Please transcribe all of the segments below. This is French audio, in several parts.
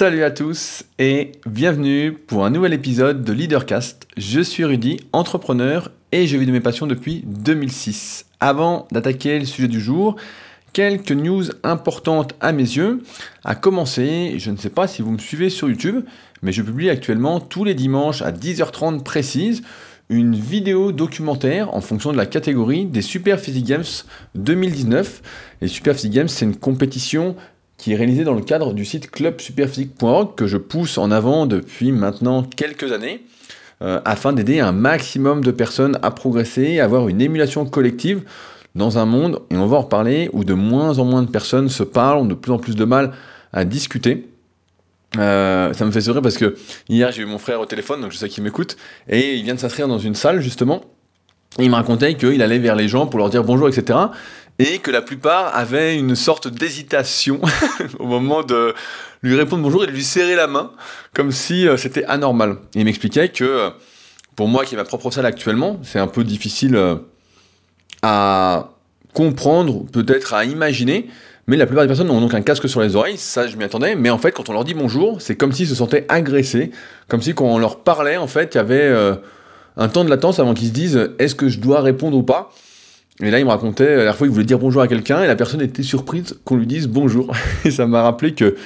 Salut à tous et bienvenue pour un nouvel épisode de Leadercast. Je suis Rudy, entrepreneur et je vis de mes passions depuis 2006. Avant d'attaquer le sujet du jour, quelques news importantes à mes yeux. À commencer, je ne sais pas si vous me suivez sur YouTube, mais je publie actuellement tous les dimanches à 10h30 précise une vidéo documentaire en fonction de la catégorie des Super Physique Games 2019. Les Super Physique Games, c'est une compétition qui est réalisé dans le cadre du site clubsuperphysique.org que je pousse en avant depuis maintenant quelques années euh, afin d'aider un maximum de personnes à progresser, à avoir une émulation collective dans un monde, et on va en reparler, où de moins en moins de personnes se parlent, ont de plus en plus de mal à discuter. Euh, ça me fait sourire parce que hier j'ai eu mon frère au téléphone, donc je sais qu'il m'écoute, et il vient de s'inscrire dans une salle justement. Et il me racontait qu'il allait vers les gens pour leur dire bonjour, etc et que la plupart avaient une sorte d'hésitation au moment de lui répondre bonjour et de lui serrer la main, comme si euh, c'était anormal. Et il m'expliquait que euh, pour moi qui ai ma propre salle actuellement, c'est un peu difficile euh, à comprendre, peut-être à imaginer, mais la plupart des personnes ont donc un casque sur les oreilles, ça je m'y attendais, mais en fait quand on leur dit bonjour, c'est comme s'ils se sentaient agressés, comme si quand on leur parlait, en fait, il y avait un temps de latence avant qu'ils se disent est-ce que je dois répondre ou pas? Et là, il me racontait, la dernière fois, il voulait dire bonjour à quelqu'un et la personne était surprise qu'on lui dise bonjour. Et ça m'a rappelé que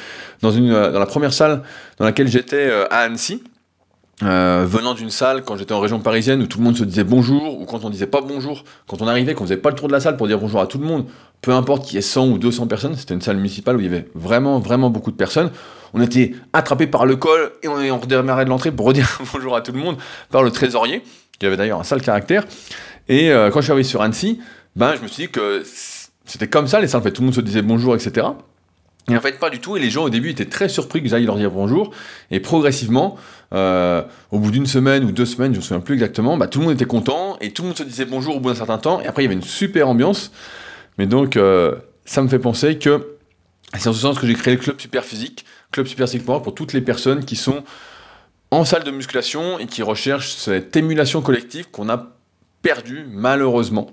dans, une, dans la première salle dans laquelle j'étais euh, à Annecy, euh, venant d'une salle quand j'étais en région parisienne où tout le monde se disait bonjour, ou quand on disait pas bonjour, quand on arrivait, qu'on faisait pas le tour de la salle pour dire bonjour à tout le monde, peu importe qu'il y ait 100 ou 200 personnes, c'était une salle municipale où il y avait vraiment, vraiment beaucoup de personnes. On était attrapé par le col et on, on redémarrait de l'entrée pour redire bonjour à tout le monde par le trésorier, qui avait d'ailleurs un sale caractère. Et euh, quand je suis arrivé sur Annecy, ben, je me suis dit que c'était comme ça, les salles, en fait, tout le monde se disait bonjour, etc. Et en fait, pas du tout. Et les gens, au début, étaient très surpris que j'aille leur dire bonjour. Et progressivement, euh, au bout d'une semaine ou deux semaines, je ne me souviens plus exactement, bah, tout le monde était content et tout le monde se disait bonjour au bout d'un certain temps. Et après, il y avait une super ambiance. Mais donc, euh, ça me fait penser que c'est en ce sens que j'ai créé le club super physique, club super physique pour toutes les personnes qui sont en salle de musculation et qui recherchent cette émulation collective qu'on a perdu, malheureusement,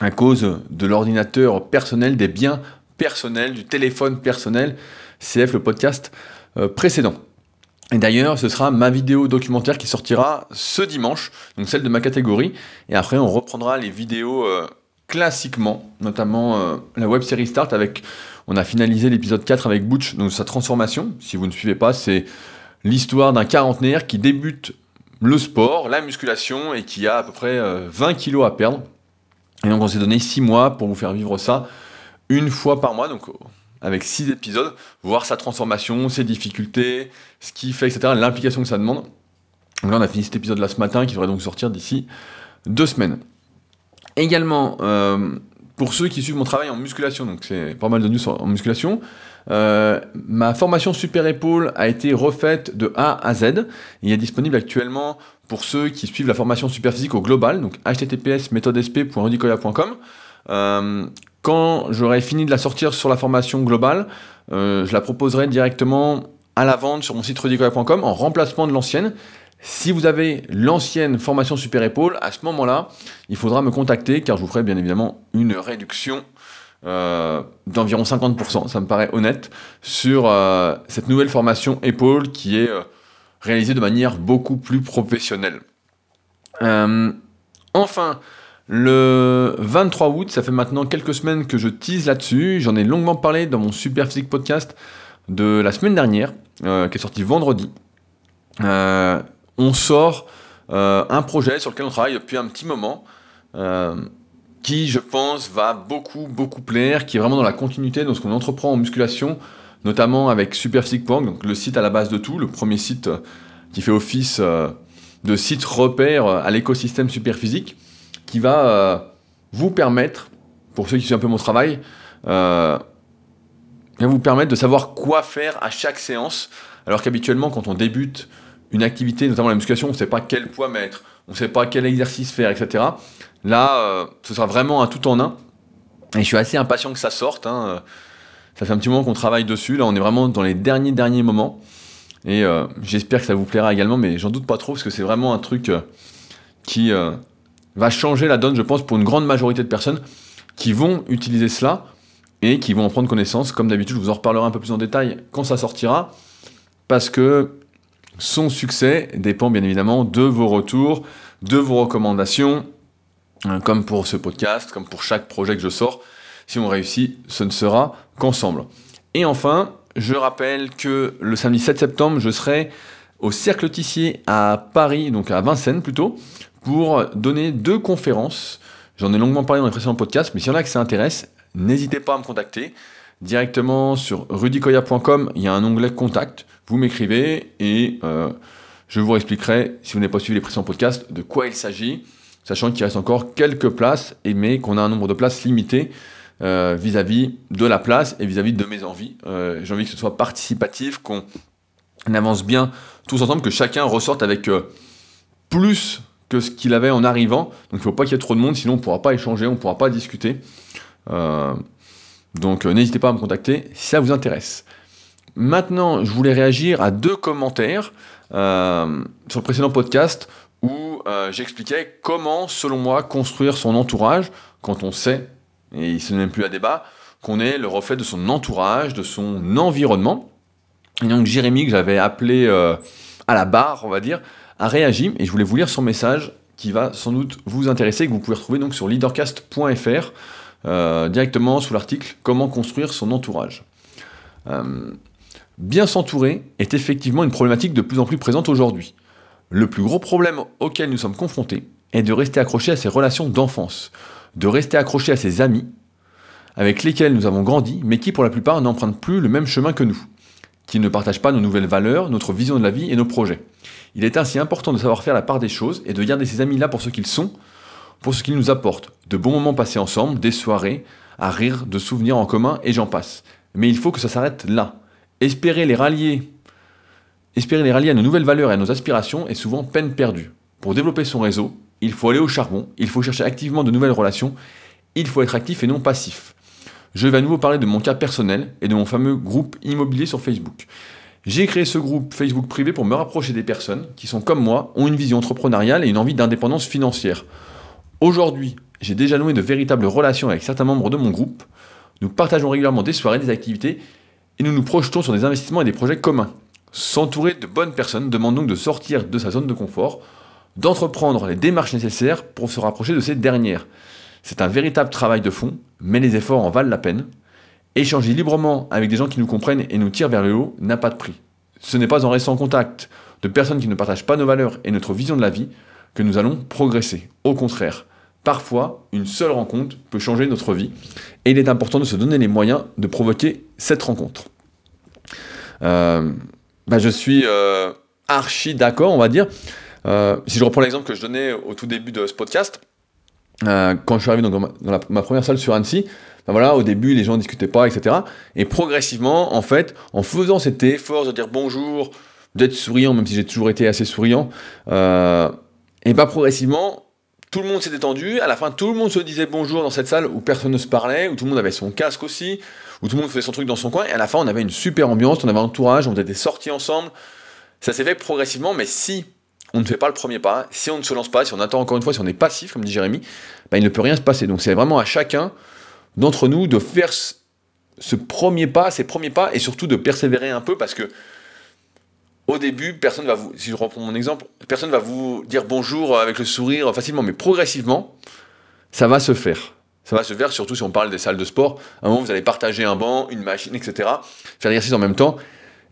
à cause de l'ordinateur personnel, des biens personnels, du téléphone personnel, CF le podcast euh, précédent. Et d'ailleurs, ce sera ma vidéo documentaire qui sortira ce dimanche, donc celle de ma catégorie, et après on reprendra les vidéos euh, classiquement, notamment euh, la web série Start avec, on a finalisé l'épisode 4 avec Butch, donc sa transformation, si vous ne suivez pas, c'est l'histoire d'un quarantenaire qui débute le sport, la musculation, et qui a à peu près 20 euh, kilos à perdre. Et donc on s'est donné 6 mois pour vous faire vivre ça une fois par mois, donc euh, avec 6 épisodes, voir sa transformation, ses difficultés, ce qu'il fait, etc., l'implication que ça demande. Donc là on a fini cet épisode là ce matin qui devrait donc sortir d'ici deux semaines. Également, euh, pour ceux qui suivent mon travail en musculation, donc c'est pas mal de news en musculation, euh, ma formation Super Épaule a été refaite de A à Z. Il est disponible actuellement pour ceux qui suivent la formation Super Physique au global, donc https méthodesp.rudicoya.com. Euh, quand j'aurai fini de la sortir sur la formation globale, euh, je la proposerai directement à la vente sur mon site rudicoya.com en remplacement de l'ancienne. Si vous avez l'ancienne formation Super Épaule, à ce moment-là, il faudra me contacter car je vous ferai bien évidemment une réduction euh, d'environ 50%, ça me paraît honnête, sur euh, cette nouvelle formation épaule qui est euh, réalisée de manière beaucoup plus professionnelle. enfin, le 23 août, ça fait maintenant quelques semaines que je tease là-dessus, j'en ai longuement parlé dans mon Super Physique podcast de la semaine dernière, qui est sorti vendredi. on sort un projet sur lequel on travaille depuis un petit moment qui, je pense, va beaucoup, beaucoup plaire, qui est vraiment dans la continuité de ce qu'on entreprend en musculation, notamment avec Superphysique.org, donc le site à la base de tout, le premier site euh, qui fait office euh, de site repère euh, à l'écosystème Superphysique, qui va vous permettre, pour ceux qui suivent un peu mon travail, va vous permettre de savoir quoi faire à chaque séance, alors qu'habituellement, quand on débute une activité, notamment la musculation, on ne sait pas quel poids mettre, on ne sait pas quel exercice faire, etc. Là, euh, ce sera vraiment un tout en un. Et je suis assez impatient que ça sorte. Hein. Ça fait un petit moment qu'on travaille dessus. Là, on est vraiment dans les derniers, derniers moments. Et euh, j'espère que ça vous plaira également, mais j'en doute pas trop, parce que c'est vraiment un truc euh, qui va changer la donne, je pense, pour une grande majorité de personnes qui vont utiliser cela et qui vont en prendre connaissance. Comme d'habitude, je vous en reparlerai un peu plus en détail quand ça sortira. parce que son succès dépend bien évidemment de vos retours, de vos recommandations, hein, comme pour ce podcast, comme pour chaque projet que je sors. Si on réussit, ce ne sera qu'ensemble. Et enfin, je rappelle que le samedi 7 septembre, je serai au Cercle Tissier à Paris, donc à Vincennes plutôt, pour donner deux conférences. J'en ai longuement parlé dans les précédents podcasts, mais s'il y en a qui ça n'hésitez pas à me contacter directement sur rudicoya.com. Il y a un onglet contact. Vous m'écrivez et euh, je vous expliquerai, si vous n'avez pas suivi les précédents podcasts, de quoi il s'agit, sachant qu'il reste encore quelques places, mais qu'on a un nombre de places limité euh, vis-à-vis de la place et vis-à-vis de mes envies. Euh, j'ai envie que ce soit participatif, qu'on avance bien tous ensemble, que chacun ressorte avec plus que ce qu'il avait en arrivant. Donc il ne faut pas qu'il y ait trop de monde, sinon on ne pourra pas échanger, on ne pourra pas discuter. Donc euh, n'hésitez pas à me contacter si ça vous intéresse. Maintenant, je voulais réagir à deux commentaires euh, sur le précédent podcast où euh, j'expliquais comment, selon moi, construire son entourage quand on sait, et ce n'est même plus à débat, qu'on est le reflet de son entourage, de son environnement. Et donc Jérémy, que j'avais appelé à la barre, on va dire, a réagi, et je voulais vous lire son message qui va sans doute vous intéresser, que vous pouvez retrouver donc sur leadercast.fr. Euh, directement sous l'article Comment construire son entourage. Euh, bien s'entourer est effectivement une problématique de plus en plus présente aujourd'hui. Le plus gros problème auquel nous sommes confrontés est de rester accroché à ses relations d'enfance, de rester accroché à ses amis, avec lesquels nous avons grandi, mais qui pour la plupart n'empruntent plus le même chemin que nous, qui ne partagent pas nos nouvelles valeurs, notre vision de la vie et nos projets. Il est ainsi important de savoir faire la part des choses et de garder ces amis-là pour ce qu'ils sont, pour ce qu'ils nous apportent, de bons moments passés ensemble, des soirées, à rire, de souvenirs en commun, et j'en passe. Mais il faut que ça s'arrête là. Espérer les rallier, espérer les rallier à nos nouvelles valeurs et à nos aspirations est souvent peine perdue. Pour développer son réseau, il faut aller au charbon, il faut chercher activement de nouvelles relations, il faut être actif et non passif. Je vais à nouveau parler de mon cas personnel et de mon fameux groupe immobilier sur Facebook. J'ai créé ce groupe Facebook privé pour me rapprocher des personnes qui sont comme moi, ont une vision entrepreneuriale et une envie d'indépendance financière. Aujourd'hui, j'ai déjà noué de véritables relations avec certains membres de mon groupe. Nous partageons régulièrement des soirées, des activités, et nous nous projetons sur des investissements et des projets communs. S'entourer de bonnes personnes demande donc de sortir de sa zone de confort, d'entreprendre les démarches nécessaires pour se rapprocher de ces dernières. C'est un véritable travail de fond, mais les efforts en valent la peine. Échanger librement avec des gens qui nous comprennent et nous tirent vers le haut n'a pas de prix. Ce n'est pas en restant en contact de personnes qui ne partagent pas nos valeurs et notre vision de la vie que nous allons progresser. Au contraire, Parfois, une seule rencontre peut changer notre vie et il est important de se donner les moyens de provoquer cette rencontre. Euh, bah, je suis euh, archi d'accord, on va dire. Euh, si je reprends l'exemple que je donnais au tout début de ce podcast, quand je suis arrivé dans, ma, première salle sur Annecy, bah, voilà, au début les gens ne discutaient pas, etc. Et progressivement, en fait, en faisant cet effort de dire bonjour, d'être souriant, même si j'ai toujours été assez souriant, et bah progressivement, tout le monde s'est détendu, à la fin tout le monde se disait bonjour dans cette salle où personne ne se parlait, où tout le monde avait son casque aussi, où tout le monde faisait son truc dans son coin, et à la fin on avait une super ambiance, on avait un entourage, on était sortis ensemble. Ça s'est fait progressivement, mais si on ne fait pas le premier pas, si on ne se lance pas, si on attend encore une fois, si on est passif, comme dit Jérémy, bah, il ne peut rien se passer. Donc c'est vraiment à chacun d'entre nous de faire ce premier pas, ces premiers pas, et surtout de persévérer un peu, parce que au début, personne va vous, si je reprends mon exemple, personne va vous dire bonjour avec le sourire facilement, mais progressivement, ça va se faire. Ça va se faire, surtout si on parle des salles de sport. À un moment, vous allez partager un banc, une machine, etc. Faire l'exercice en même temps.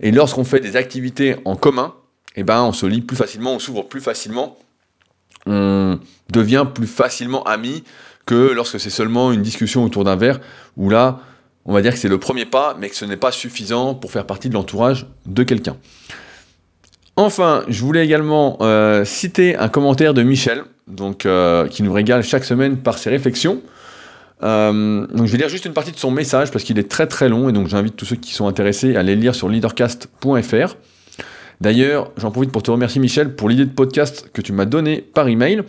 Et lorsqu'on fait des activités en commun, eh ben, on se lit plus facilement, on s'ouvre plus facilement, on devient plus facilement ami que lorsque c'est seulement une discussion autour d'un verre, où là, on va dire que c'est le premier pas, mais que ce n'est pas suffisant pour faire partie de l'entourage de quelqu'un. Enfin, je voulais également euh, citer un commentaire de Michel, euh, qui nous régale chaque semaine par ses réflexions. Euh, je vais lire juste une partie de son message parce qu'il est très très long et donc j'invite tous ceux qui sont intéressés à aller lire sur leadercast.fr. D'ailleurs, j'en profite pour te remercier Michel pour l'idée de podcast que tu m'as donné par email.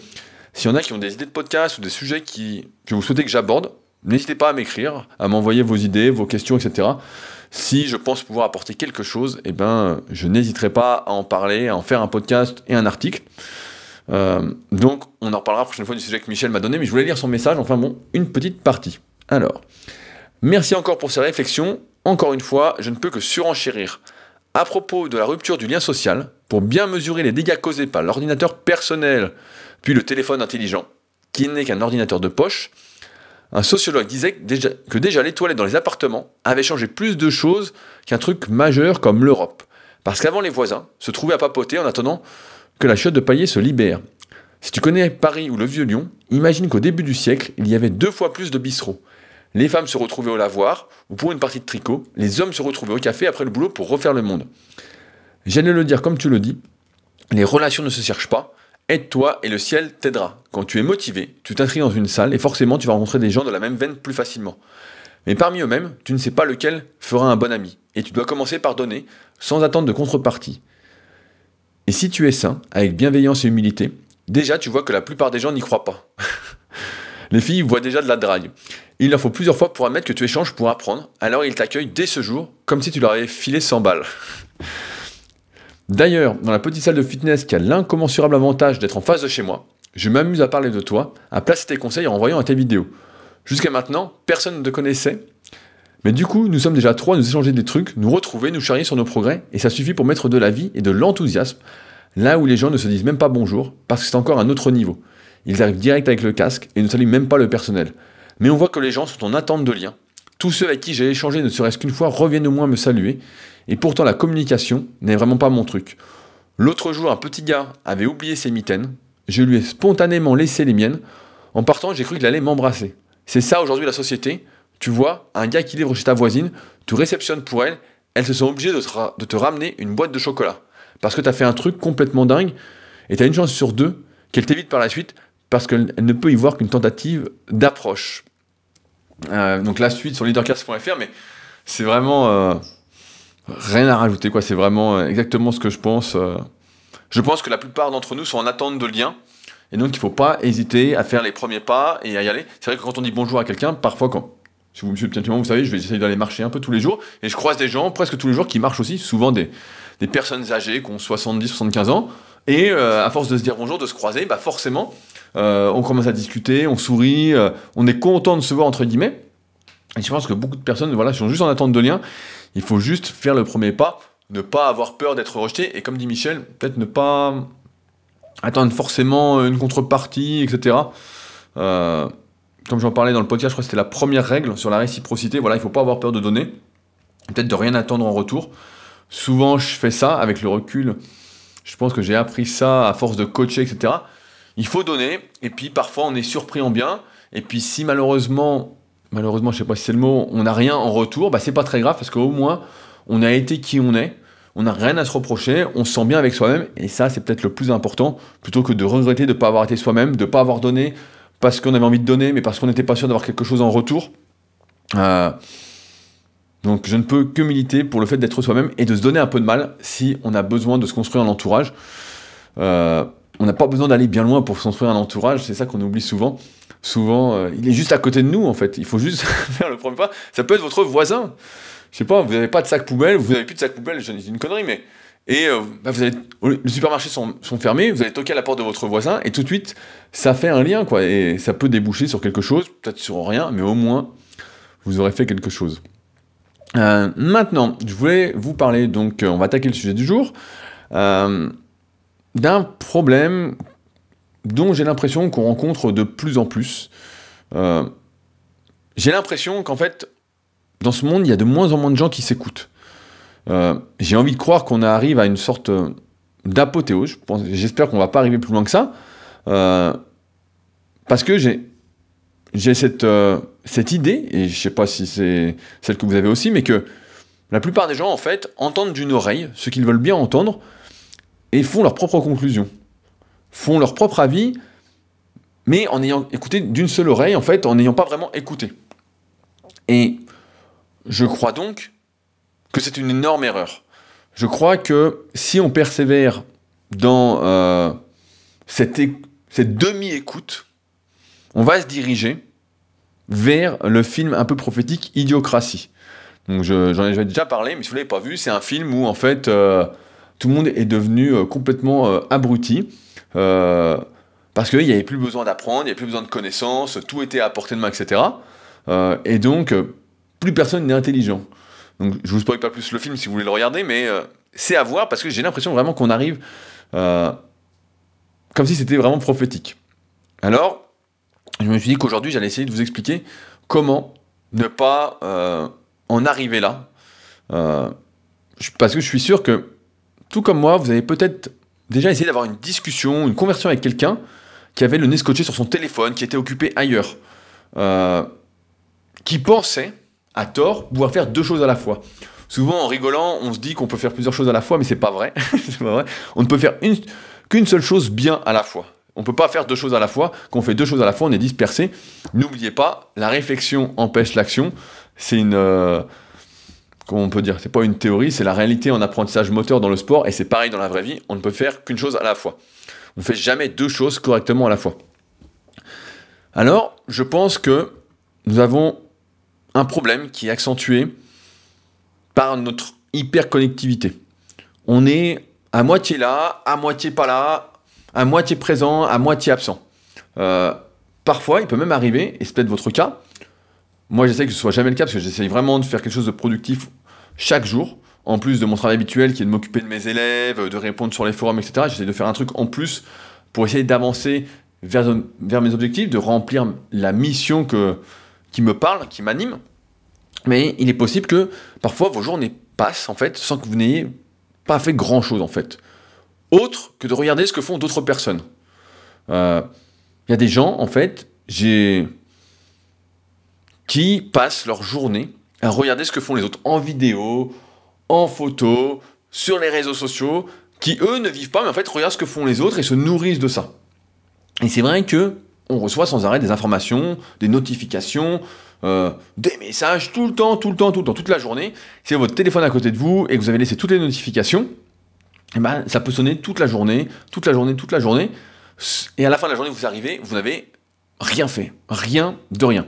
S'il y en a qui ont des idées de podcast ou des sujets que vous souhaitez que j'aborde, n'hésitez pas à m'écrire, à m'envoyer vos idées, vos questions, etc. Si je pense pouvoir apporter quelque chose, eh ben, je n'hésiterai pas à en parler, à en faire un podcast et un article. Euh, donc, on en reparlera la prochaine fois du sujet que Michel m'a donné, mais je voulais lire son message, enfin bon, une petite partie. Alors, merci encore pour ces réflexions. Encore une fois, je ne peux que surenchérir. à propos de la rupture du lien social, pour bien mesurer les dégâts causés par l'ordinateur personnel, puis le téléphone intelligent, qui n'est qu'un ordinateur de poche, un sociologue disait que déjà, les toilettes dans les appartements avaient changé plus de choses qu'un truc majeur comme l'Europe. Parce qu'avant les voisins se trouvaient à papoter en attendant que la chiotte de paillet se libère. Si tu connais Paris ou le Vieux Lyon, imagine qu'au début du siècle, il y avait deux fois plus de bistrots. Les femmes se retrouvaient au lavoir, ou pour une partie de tricot, les hommes se retrouvaient au café après le boulot pour refaire le monde. J'allais le dire comme tu le dis, les relations ne se cherchent pas, aide-toi et le ciel t'aidera. Quand tu es motivé, tu t'inscris dans une salle et forcément tu vas rencontrer des gens de la même veine plus facilement. Mais parmi eux-mêmes, tu ne sais pas lequel fera un bon ami, et tu dois commencer par donner, sans attendre de contrepartie. Et si tu es sain, avec bienveillance et humilité, déjà tu vois que la plupart des gens n'y croient pas. Les filles voient déjà de la drague. Il leur faut plusieurs fois pour admettre que tu échanges pour apprendre, alors ils t'accueillent dès ce jour, comme si tu leur avais filé 100 balles. D'ailleurs, dans la petite salle de fitness qui a l'incommensurable avantage d'être en face de chez moi, je m'amuse à parler de toi, à placer tes conseils en envoyant à tes vidéos. Jusqu'à maintenant, personne ne te connaissait. Mais du coup, nous sommes déjà trois à nous échanger des trucs, nous retrouver, nous charrier sur nos progrès, et ça suffit pour mettre de la vie et de l'enthousiasme là où les gens ne se disent même pas bonjour, parce que c'est encore un autre niveau. Ils arrivent direct avec le casque et ne saluent même pas le personnel. Mais on voit que les gens sont en attente de liens. Tous ceux avec qui j'ai échangé ne serait-ce qu'une fois reviennent au moins me saluer, et pourtant la communication n'est vraiment pas mon truc. L'autre jour, un petit gars avait oublié ses mitaines, je lui ai spontanément laissé les miennes. En partant, j'ai cru qu'il allait m'embrasser. C'est ça aujourd'hui la société. Tu vois, un gars qui livre chez ta voisine, tu réceptionnes pour elle, elle se sent obligée de te, de te ramener une boîte de chocolat. Parce que tu as fait un truc complètement dingue, et tu as une chance sur deux qu'elle t'évite par la suite, parce qu'elle ne peut y voir qu'une tentative d'approche. Euh, donc la suite sur leadercast.fr, mais c'est vraiment euh, rien à rajouter, quoi. C'est vraiment euh, exactement ce que je pense. Je pense que la plupart d'entre nous sont en attente de liens. Et donc, il ne faut pas hésiter à faire les premiers pas et à y aller. C'est vrai que quand on dit bonjour à quelqu'un, parfois, quand, si vous me suivez vous savez, je vais essayer d'aller marcher un peu tous les jours. Et je croise des gens presque tous les jours qui marchent aussi, souvent des, des personnes âgées qui ont 70, 75 ans. Et à force de se dire bonjour, de se croiser, bah forcément, euh, on commence à discuter, on sourit, euh, on est content de se voir entre guillemets. Et je pense que beaucoup de personnes voilà, sont juste en attente de liens. Il faut juste faire le premier pas, ne pas avoir peur d'être rejeté, et comme dit Michel, peut-être ne pas attendre forcément une contrepartie, etc. Euh, comme j'en parlais dans le podcast, je crois que c'était la première règle sur la réciprocité. Voilà, il ne faut pas avoir peur de donner, peut-être de rien attendre en retour. Souvent, je fais ça avec le recul. Je pense que j'ai appris ça à force de coacher, etc il faut donner, et puis parfois on est surpris en bien, et puis si malheureusement, malheureusement je sais pas si c'est le mot, on n'a rien en retour, bah c'est pas très grave parce qu'au moins on a été qui on est, on n'a rien à se reprocher, on se sent bien avec soi-même, et ça c'est peut-être le plus important, plutôt que de regretter de ne pas avoir été soi-même, de ne pas avoir donné parce qu'on avait envie de donner, mais parce qu'on n'était pas sûr d'avoir quelque chose en retour. Euh, donc je ne peux que militer pour le fait d'être soi-même et de se donner un peu de mal si on a besoin de se construire un entourage. Euh, on n'a pas besoin d'aller bien loin pour construire un entourage, c'est ça qu'on oublie souvent. Souvent, euh, il est juste à côté de nous en fait. Il faut juste faire le premier pas. Ça peut être votre voisin. Je sais pas, vous n'avez pas de sac poubelle, vous n'avez plus de sac poubelle, c'est une connerie, mais. Et euh, bah, vous les supermarchés sont, fermés, vous allez toquer à la porte de votre voisin, et tout de suite, ça fait un lien, quoi. Et ça peut déboucher sur quelque chose, peut-être sur rien, mais au moins, vous aurez fait quelque chose. Euh, maintenant, je voulais vous parler, donc, on va attaquer le sujet du jour d'un problème dont j'ai l'impression qu'on rencontre de plus en plus. Euh, j'ai l'impression qu'en fait, dans ce monde, il y a de moins en moins de gens qui s'écoutent. Euh, j'ai envie de croire qu'on arrive à une sorte d'apothéose. J'espère qu'on va pas arriver plus loin que ça. Euh, parce que j'ai, j'ai cette, cette idée, et je sais pas si c'est celle que vous avez aussi, mais que la plupart des gens, en fait, entendent d'une oreille ce qu'ils veulent bien entendre, et font leur propre conclusion, font leur propre avis, mais en ayant écouté d'une seule oreille, en fait, en n'ayant pas vraiment écouté. Et je crois donc que c'est une énorme erreur. Je crois que si on persévère dans euh, cette, cette demi-écoute, on va se diriger vers le film un peu prophétique Idiocratie. Donc j'en ai déjà parlé, mais si vous ne l'avez pas vu, c'est un film où en fait euh, tout le monde est devenu euh, complètement euh, abruti. Euh, parce qu'il n'y avait plus besoin d'apprendre, il n'y avait plus besoin de connaissances, tout était à portée de main, etc. et donc, plus personne n'est intelligent. Donc, je vous spoil pas plus le film si vous voulez le regarder, mais c'est à voir parce que j'ai l'impression vraiment qu'on arrive comme si c'était vraiment prophétique. Alors, je me suis dit qu'aujourd'hui, j'allais essayer de vous expliquer comment ne pas en arriver là. Parce que je suis sûr que, tout comme moi, vous avez peut-être déjà essayé d'avoir une discussion, une conversion avec quelqu'un qui avait le nez scotché sur son téléphone, qui était occupé ailleurs, qui pensait, à tort, pouvoir faire deux choses à la fois souvent en rigolant, on se dit qu'on peut faire plusieurs choses à la fois, mais c'est pas pas vrai. On ne peut faire qu'une seule chose bien à la fois. On ne peut pas faire deux choses à la fois. Quand on fait deux choses à la fois, on est dispersé. N'oubliez pas, la réflexion empêche l'action. C'est une. Euh, comment on peut dire C'est pas une théorie, c'est la réalité en apprentissage moteur dans le sport, et c'est pareil dans la vraie vie. On ne peut faire qu'une chose à la fois. On ne fait jamais deux choses correctement à la fois. Alors, je pense que nous avons un problème qui est accentué par notre hyperconnectivité. On est à moitié là, à moitié pas là, à moitié présent, à moitié absent. Euh, parfois, il peut même arriver, et c'est peut-être votre cas, moi j'essaie que ce soit jamais le cas, parce que j'essaie vraiment de faire quelque chose de productif chaque jour, en plus de mon travail habituel qui est de m'occuper de mes élèves, de répondre sur les forums, etc. J'essaie de faire un truc en plus pour essayer d'avancer vers, mes objectifs, de remplir la mission qui me parle, qui m'anime. Mais il est possible que parfois vos journées passent en fait sans que vous n'ayez pas fait grand chose en fait. Autre que de regarder ce que font d'autres personnes. Il euh, y a des gens en fait, qui passent leur journée à regarder ce que font les autres en vidéo, en photo, sur les réseaux sociaux, qui eux ne vivent pas, mais en fait regardent ce que font les autres et se nourrissent de ça. Et c'est vrai que on reçoit sans arrêt des informations, des notifications, euh, des messages tout le temps, tout le temps, tout le temps, toute la journée. Si votre téléphone à côté de vous et que vous avez laissé toutes les notifications, eh ben, ça peut sonner toute la journée, toute la journée, toute la journée. Et à la fin de la journée, vous arrivez, vous n'avez rien fait. Rien de rien.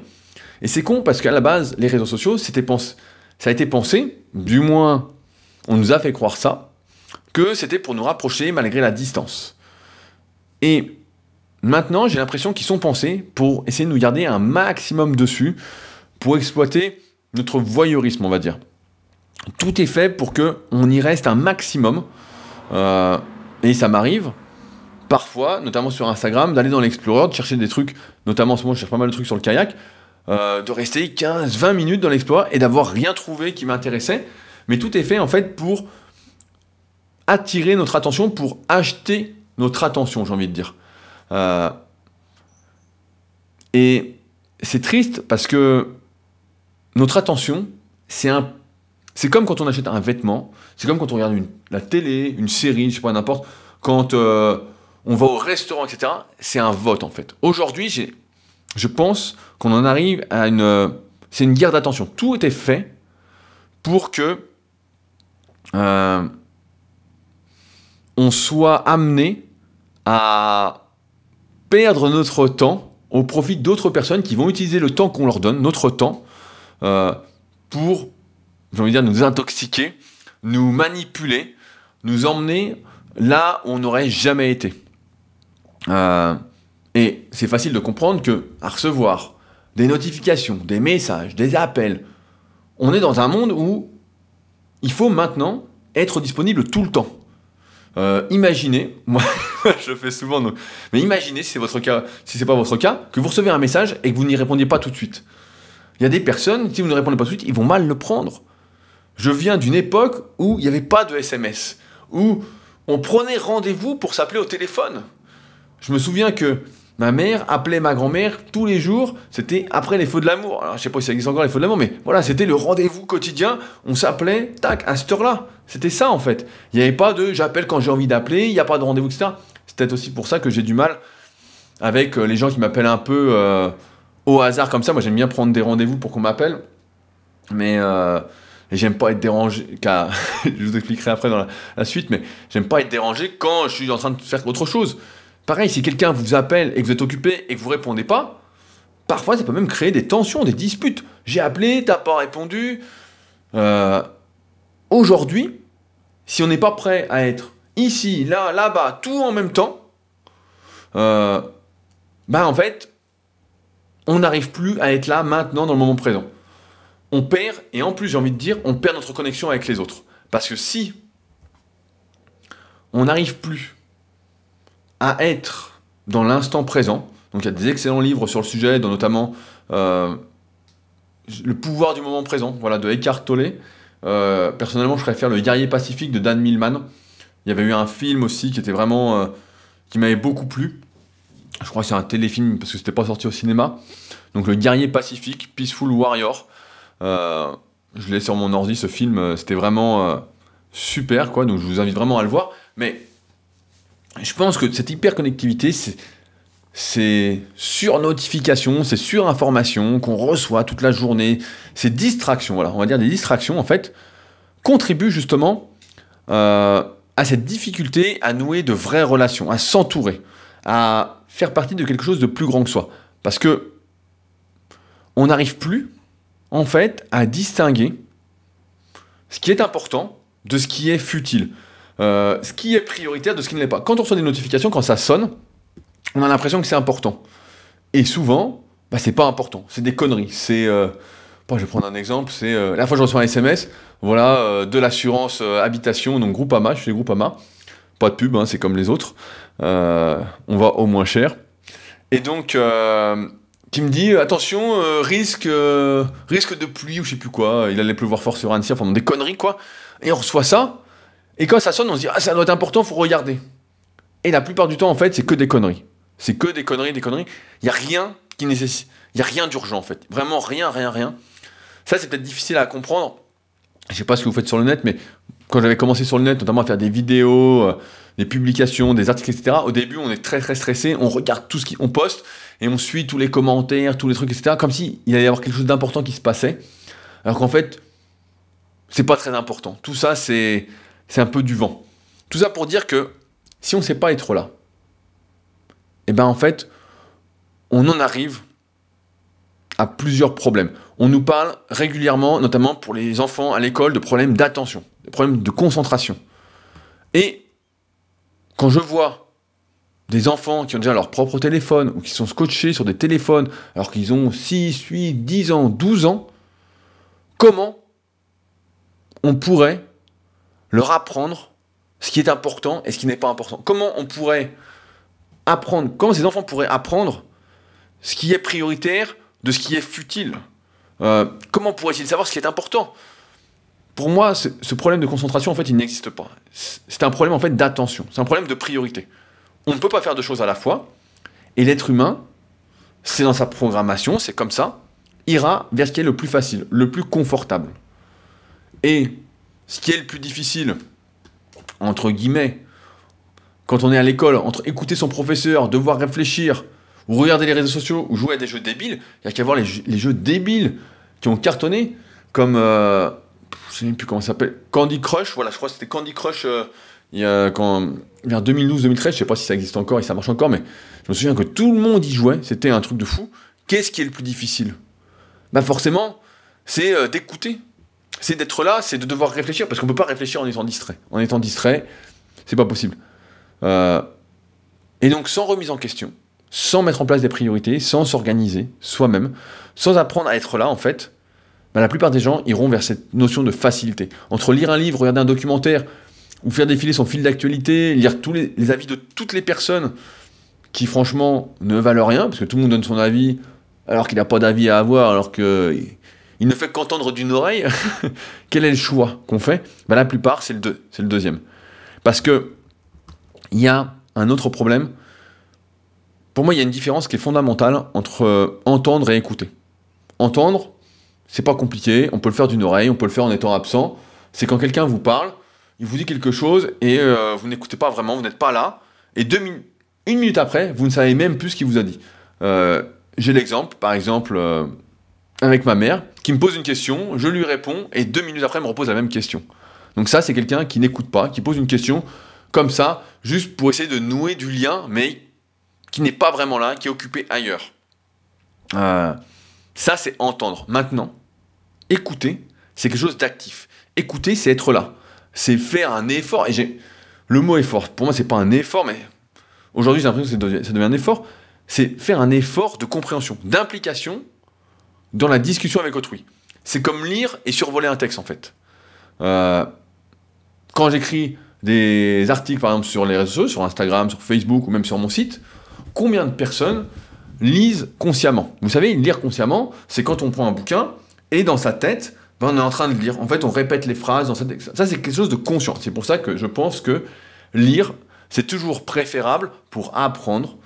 Et c'est con parce qu'à la base, les réseaux sociaux, ça a été pensé, du moins, on nous a fait croire ça, que c'était pour nous rapprocher malgré la distance. Et Maintenant, j'ai l'impression qu'ils sont pensés pour essayer de nous garder un maximum dessus, pour exploiter notre voyeurisme, on va dire. Tout est fait pour que on y reste un maximum. Euh, et ça m'arrive parfois, notamment sur Instagram, d'aller dans l'Explorer, de chercher des trucs, notamment en ce moment, je cherche pas mal de trucs sur le kayak, euh, de rester 15-20 minutes dans l'Explorer et d'avoir rien trouvé qui m'intéressait. Mais tout est fait en fait pour attirer notre attention, pour acheter notre attention, j'ai envie de dire. Euh, et c'est triste parce que notre attention, c'est un, c'est comme quand on achète un vêtement, c'est comme quand on regarde une, la télé, une série, je sais pas n'importe, quand euh, on va au restaurant, etc. C'est un vote en fait. Aujourd'hui, j'ai, je pense qu'on en arrive à une, c'est une guerre d'attention. Tout était fait pour que euh, on soit amené à perdre notre temps au profit d'autres personnes qui vont utiliser le temps qu'on leur donne, notre temps, euh, pour, j'ai envie de dire, nous intoxiquer, nous manipuler, nous emmener là où on n'aurait jamais été. Euh, et c'est facile de comprendre que à recevoir des notifications, des messages, des appels, on est dans un monde où il faut maintenant être disponible tout le temps. Euh, imaginez, moi je fais souvent, mais imaginez si c'est votre cas, si c'est pas votre cas, que vous recevez un message et que vous n'y répondiez pas tout de suite. Il y a des personnes, si vous ne répondez pas tout de suite, ils vont mal le prendre. Je viens d'une époque où il n'y avait pas de SMS, où on prenait rendez-vous pour s'appeler au téléphone. Je me souviens que Ma mère appelait ma grand-mère tous les jours, c'était après les feux de l'amour. Alors je sais pas si ça existe encore les feux de l'amour, mais voilà, c'était le rendez-vous quotidien. On s'appelait, tac, à cette heure-là. C'était ça en fait. Il n'y avait pas de j'appelle quand j'ai envie d'appeler, il n'y a pas de rendez-vous, etc. C'est peut-être aussi pour ça que j'ai du mal avec euh, les gens qui m'appellent un peu euh, au hasard comme ça. Moi j'aime bien prendre des rendez-vous pour qu'on m'appelle, mais euh, j'aime pas être dérangé. je vous expliquerai après dans la suite, mais j'aime pas être dérangé quand je suis en train de faire autre chose. Pareil, si quelqu'un vous appelle et que vous êtes occupé et que vous répondez pas, parfois ça peut même créer des tensions, des disputes. J'ai appelé, t'as pas répondu. Euh, aujourd'hui, si on n'est pas prêt à être ici, là, là-bas, tout en même temps, euh, bah en fait, on n'arrive plus à être là maintenant dans le moment présent. On perd, et en plus j'ai envie de dire, on perd notre connexion avec les autres. Parce que si on n'arrive plus à être dans l'instant présent. Donc il y a des excellents livres sur le sujet, dont notamment euh, Le pouvoir du moment présent, voilà, de Eckhart Tolle. Euh, personnellement, je préfère Le guerrier pacifique de Dan Millman. Il y avait eu un film aussi qui était vraiment. Euh, qui m'avait beaucoup plu. Je crois que c'est un téléfilm parce que c'était pas sorti au cinéma. Donc Le guerrier pacifique, Peaceful Warrior. je l'ai sur mon ordi, ce film, c'était vraiment super, quoi. Donc je vous invite vraiment à le voir. Mais je pense que cette hyperconnectivité, c'est c'est sur notification, c'est sur information qu'on reçoit toute la journée, ces distractions, voilà, on va dire des distractions en fait, contribuent justement euh, à cette difficulté à nouer de vraies relations, à s'entourer, à faire partie de quelque chose de plus grand que soi. Parce que on n'arrive plus, en fait, à distinguer ce qui est important de ce qui est futile. Euh, ce qui est prioritaire de ce qui ne l'est pas. Quand on reçoit des notifications, quand ça sonne, on a l'impression que c'est important. Et souvent, bah, c'est pas important. C'est des conneries. C'est. Euh, je vais prendre un exemple. C'est euh, la fois je reçois un SMS, voilà, de l'assurance habitation, donc Groupama, je suis Groupama. Pas de pub, hein, c'est comme les autres. on va au moins cher. Et donc, qui me dit attention, risque, risque de pluie ou je sais plus quoi. Il allait pleuvoir fort sur Annecy, enfin des conneries quoi. Et on reçoit ça. Et quand ça sonne, on se dit Ah, ça doit être important, faut regarder. Et la plupart du temps, en fait, c'est que des conneries. C'est que des conneries, des conneries. Il n'y a rien qui nécessite. Il n'y a rien d'urgent, en fait. Vraiment rien, rien, rien. Ça, c'est peut-être difficile à comprendre. Je sais pas ce que vous faites sur le net, mais quand j'avais commencé sur le net, notamment à faire des vidéos, euh, des publications, des articles, etc., au début, on est très, très stressé. On regarde tout ce qu'on poste et on suit tous les commentaires, tous les trucs, etc., comme s'il allait y avoir quelque chose d'important qui se passait. Alors qu'en fait, c'est pas très important. Tout ça, c'est c'est un peu du vent. Tout ça pour dire que si on ne sait pas être là, eh ben en fait, on en arrive à plusieurs problèmes. On nous parle régulièrement, notamment pour les enfants à l'école, de problèmes d'attention, de problèmes de concentration. Et quand je vois des enfants qui ont déjà leur propre téléphone ou qui sont scotchés sur des téléphones alors qu'ils ont 6, 8, 10 ans, 12 ans, comment on pourrait leur apprendre ce qui est important et ce qui n'est pas important. Comment on pourrait apprendre, comment ces enfants pourraient apprendre ce qui est prioritaire de ce qui est futile? Euh, Comment pourraient-ils savoir ce qui est important? Pour moi, ce, problème de concentration, en fait, il n'existe pas. C'est un problème, en fait, d'attention. C'est un problème de priorité. On ne peut pas faire deux choses à la fois. Et l'être humain, c'est dans sa programmation, c'est comme ça, ira vers ce qui est le plus facile, le plus confortable. Et ce qui est le plus difficile, entre guillemets, quand on est à l'école, entre écouter son professeur, devoir réfléchir, ou regarder les réseaux sociaux, ou jouer à des jeux débiles, il n'y a qu'à voir les, jeux, débiles qui ont cartonné, comme, euh, je ne sais plus comment ça s'appelle, Candy Crush, voilà, je crois que c'était Candy Crush, euh, vers 2012-2013, je ne sais pas si ça existe encore et ça marche encore, mais je me souviens que tout le monde y jouait, c'était un truc de fou. Qu'est-ce qui est le plus difficile? Bah forcément, c'est euh, d'écouter c'est d'être là, c'est de devoir réfléchir, parce qu'on ne peut pas réfléchir en étant distrait. En étant distrait, c'est pas possible. Euh, et donc, sans remise en question, sans mettre en place des priorités, sans s'organiser soi-même, sans apprendre à être là, en fait, bah, la plupart des gens iront vers cette notion de facilité. Entre lire un livre, regarder un documentaire, ou faire défiler son fil d'actualité, lire tous les, les, avis de toutes les personnes qui, franchement, ne valent rien, parce que tout le monde donne son avis, alors qu'il n'a pas d'avis à avoir, alors que il ne fait qu'entendre d'une oreille, quel est le choix qu'on fait? Ben, La plupart, c'est le, deuxième. Parce que il y a un autre problème. Pour moi, il y a une différence qui est fondamentale entre euh, entendre et écouter. Entendre, c'est pas compliqué, on peut le faire d'une oreille, on peut le faire en étant absent. C'est quand quelqu'un vous parle, il vous dit quelque chose et euh, vous n'écoutez pas vraiment, vous n'êtes pas là, et une minute après, vous ne savez même plus ce qu'il vous a dit. Euh, j'ai l'exemple, par exemple, avec ma mère, qui me pose une question, je lui réponds, et deux minutes après, elle me repose la même question. Donc ça, c'est quelqu'un qui n'écoute pas, qui pose une question comme ça, juste pour essayer de nouer du lien, mais qui n'est pas vraiment là, qui est occupé ailleurs. Euh, ça, c'est entendre. Maintenant, écouter, c'est quelque chose d'actif. Écouter, c'est être là. C'est faire un effort. Et le mot effort. Pour moi, c'est pas un effort, mais aujourd'hui, j'ai l'impression que ça devient un effort. C'est faire un effort de compréhension, d'implication dans la discussion avec autrui. C'est comme lire et survoler un texte en fait. Euh, quand j'écris des articles, par exemple, sur les réseaux sociaux, sur Instagram, sur Facebook ou même sur mon site, combien de personnes lisent consciemment? Vous savez, lire consciemment, c'est quand on prend un bouquin et dans sa tête, ben, on est en train de lire. En fait, on répète les phrases. Dans cette... Ça, c'est quelque chose de conscient. C'est pour ça que je pense que lire, c'est toujours préférable pour apprendre,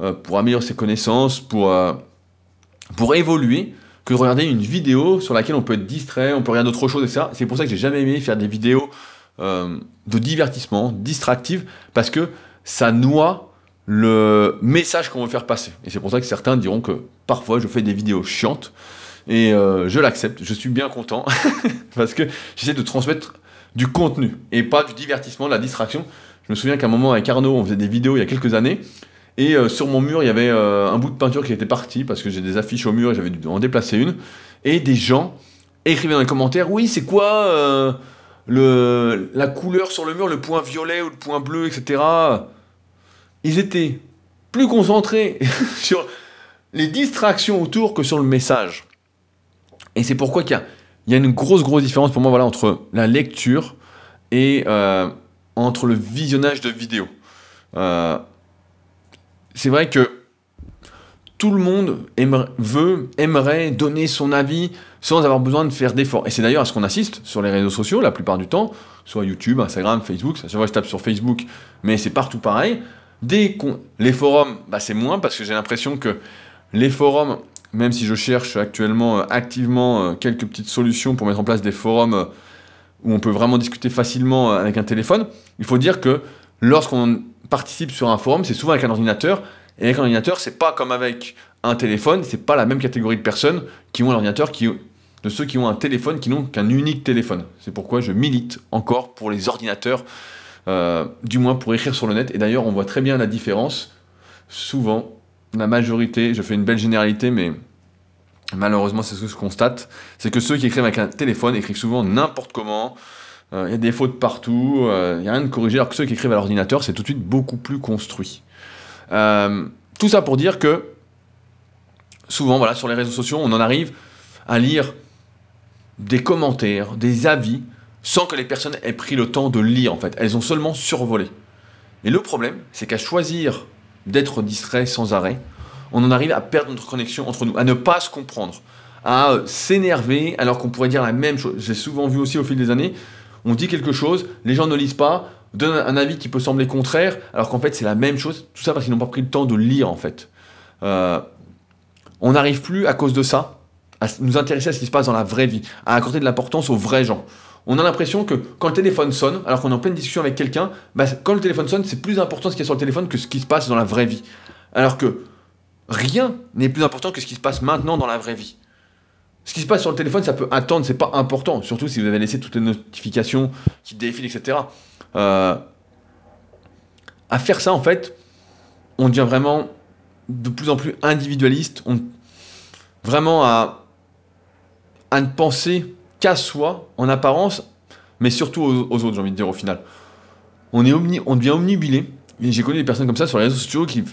euh, pour améliorer ses connaissances, pour, euh, pour évoluer, que de regarder une vidéo sur laquelle on peut être distrait, on peut regarder autre chose, etc. C'est pour ça que j'ai jamais aimé faire des vidéos euh, de divertissement, distractives, parce que ça noie le message qu'on veut faire passer. Et c'est pour ça que certains diront que parfois je fais des vidéos chiantes, et euh, je l'accepte, je suis bien content, parce que j'essaie de transmettre du contenu, et pas du divertissement, de la distraction. Je me souviens qu'à un moment avec Arnaud, on faisait des vidéos il y a quelques années, et euh, sur mon mur, il y avait euh, un bout de peinture qui était parti parce que j'ai des affiches au mur et j'avais dû en déplacer une. Et des gens écrivaient dans les commentaires Oui, c'est quoi euh, le, la couleur sur le mur, le point violet ou le point bleu, etc. Ils étaient plus concentrés sur les distractions autour que sur le message. Et c'est pourquoi il y a, y a une grosse, grosse différence pour moi voilà, entre la lecture et entre le visionnage de vidéos. C'est vrai que tout le monde veut, aimerait donner son avis sans avoir besoin de faire d'efforts. Et c'est d'ailleurs à ce qu'on assiste sur les réseaux sociaux la plupart du temps, soit YouTube, Instagram, Facebook. Ça, je tape sur Facebook, mais c'est partout pareil. Dès les forums, bah, c'est moins parce que j'ai l'impression que les forums, même si je cherche actuellement euh, activement euh, quelques petites solutions pour mettre en place des forums euh, où on peut vraiment discuter facilement avec un téléphone, il faut dire que lorsqu'on participe sur un forum, c'est souvent avec un ordinateur. Et avec un ordinateur, c'est pas comme avec un téléphone, c'est pas la même catégorie de personnes qui ont qui, de ceux qui ont un téléphone qui n'ont qu'un unique téléphone. C'est pourquoi je milite encore pour les ordinateurs, euh, du moins pour écrire sur le net. Et d'ailleurs, on voit très bien la différence. Souvent, la majorité, je fais une belle généralité, mais malheureusement, c'est ce que je constate, c'est que ceux qui écrivent avec un téléphone écrivent souvent n'importe comment, il euh, y a des fautes partout, il euh, n'y a rien de corrigé, alors que ceux qui écrivent à l'ordinateur, c'est tout de suite beaucoup plus construit. Euh, tout ça pour dire que souvent, voilà, sur les réseaux sociaux, on en arrive à lire des commentaires, des avis, sans que les personnes aient pris le temps de lire, en fait. Elles ont seulement survolé. Et le problème, c'est qu'à choisir d'être distrait sans arrêt, on en arrive à perdre notre connexion entre nous, à ne pas se comprendre, à s'énerver alors qu'on pourrait dire la même chose. J'ai souvent vu aussi au fil des années on dit quelque chose, les gens ne lisent pas, donnent un avis qui peut sembler contraire, alors qu'en fait c'est la même chose, tout ça parce qu'ils n'ont pas pris le temps de lire en fait. Euh, on n'arrive plus à cause de ça à nous intéresser à ce qui se passe dans la vraie vie, à accorder de l'importance aux vrais gens. On a l'impression que quand le téléphone sonne, alors qu'on est en pleine discussion avec quelqu'un, bah, quand le téléphone sonne, c'est plus important ce qui est sur le téléphone que ce qui se passe dans la vraie vie. Alors que rien n'est plus important que ce qui se passe maintenant dans la vraie vie. Ce qui se passe sur le téléphone, ça peut attendre, c'est pas important, surtout si vous avez laissé toutes les notifications qui défilent, etc. Euh, à faire ça, en fait, on devient vraiment de plus en plus individualiste, vraiment à, à ne penser qu'à soi, en apparence, mais surtout aux, autres, j'ai envie de dire au final. On, est omni, on devient omnibilé, j'ai connu des personnes comme ça sur les réseaux sociaux qui